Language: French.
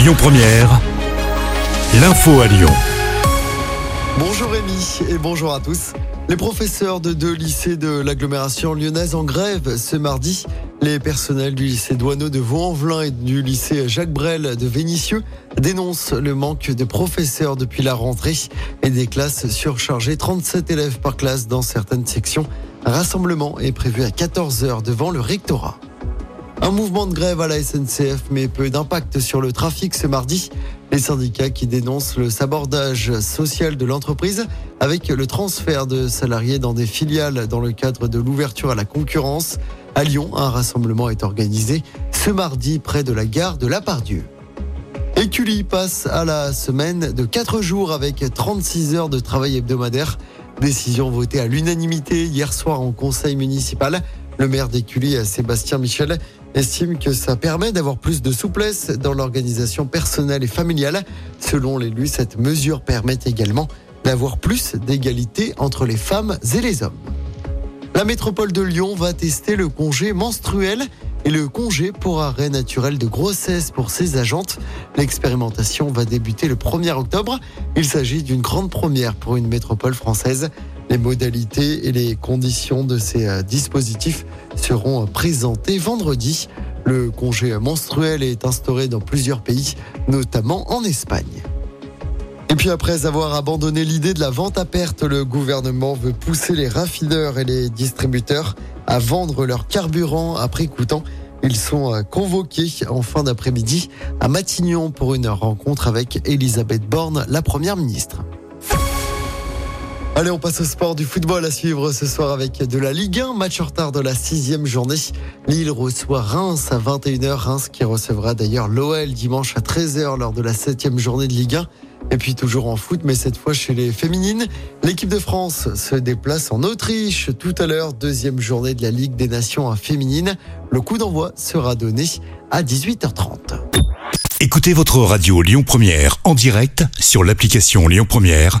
Lyon Première, l'info à Lyon. Bonjour Rémi et bonjour à tous. Les professeurs de deux lycées de l'agglomération lyonnaise en grève ce mardi. Les personnels du lycée Douaneau de Vaux-en-Velin et du lycée Jacques Brel de Vénissieux dénoncent le manque de professeurs depuis la rentrée et des classes surchargées. 37 élèves par classe dans certaines sections. Rassemblement est prévu à 14h devant le rectorat. Un mouvement de grève à la SNCF, mais peu d'impact sur le trafic ce mardi. Les syndicats qui dénoncent le sabordage social de l'entreprise avec le transfert de salariés dans des filiales dans le cadre de l'ouverture à la concurrence. À Lyon, un rassemblement est organisé ce mardi près de la gare de La Pardieu. Passe à la semaine de 4 jours avec 36 heures de travail hebdomadaire. Décision votée à l'unanimité hier soir en conseil municipal. Le maire d'Écully, Sébastien Michel, estime que ça permet d'avoir plus de souplesse dans l'organisation personnelle et familiale. Selon l'élu, cette mesure permet également d'avoir plus d'égalité entre les femmes et les hommes. La métropole de Lyon va tester le congé menstruel et le congé pour arrêt naturel de grossesse pour ses agentes. L'expérimentation va débuter le 1er octobre. Il s'agit d'une grande première pour une métropole française. Les modalités et les conditions de ces euh, dispositifs seront présentés vendredi. Le congé menstruel est instauré dans plusieurs pays, notamment en Espagne. Et puis après avoir abandonné l'idée de la vente à perte, le gouvernement veut pousser les raffineurs et les distributeurs à vendre leur carburant à prix coûtant. Ils sont euh, convoqués en fin d'après-midi à Matignon pour une rencontre avec Elisabeth Borne, la première ministre. Allez, on passe au sport du football à suivre ce soir avec de la Ligue 1, match en retard de la sixième journée. Lille reçoit Reims à 21h. Reims qui recevra d'ailleurs l'OL dimanche à 13h lors de la septième journée de Ligue 1. Et puis toujours en foot, mais cette fois chez les féminines. L'équipe de France se déplace en Autriche tout à l'heure, deuxième journée de la Ligue des Nations féminines. Le coup d'envoi sera donné à 18h30. Écoutez votre radio Lyon Première en direct sur l'application Lyon Première,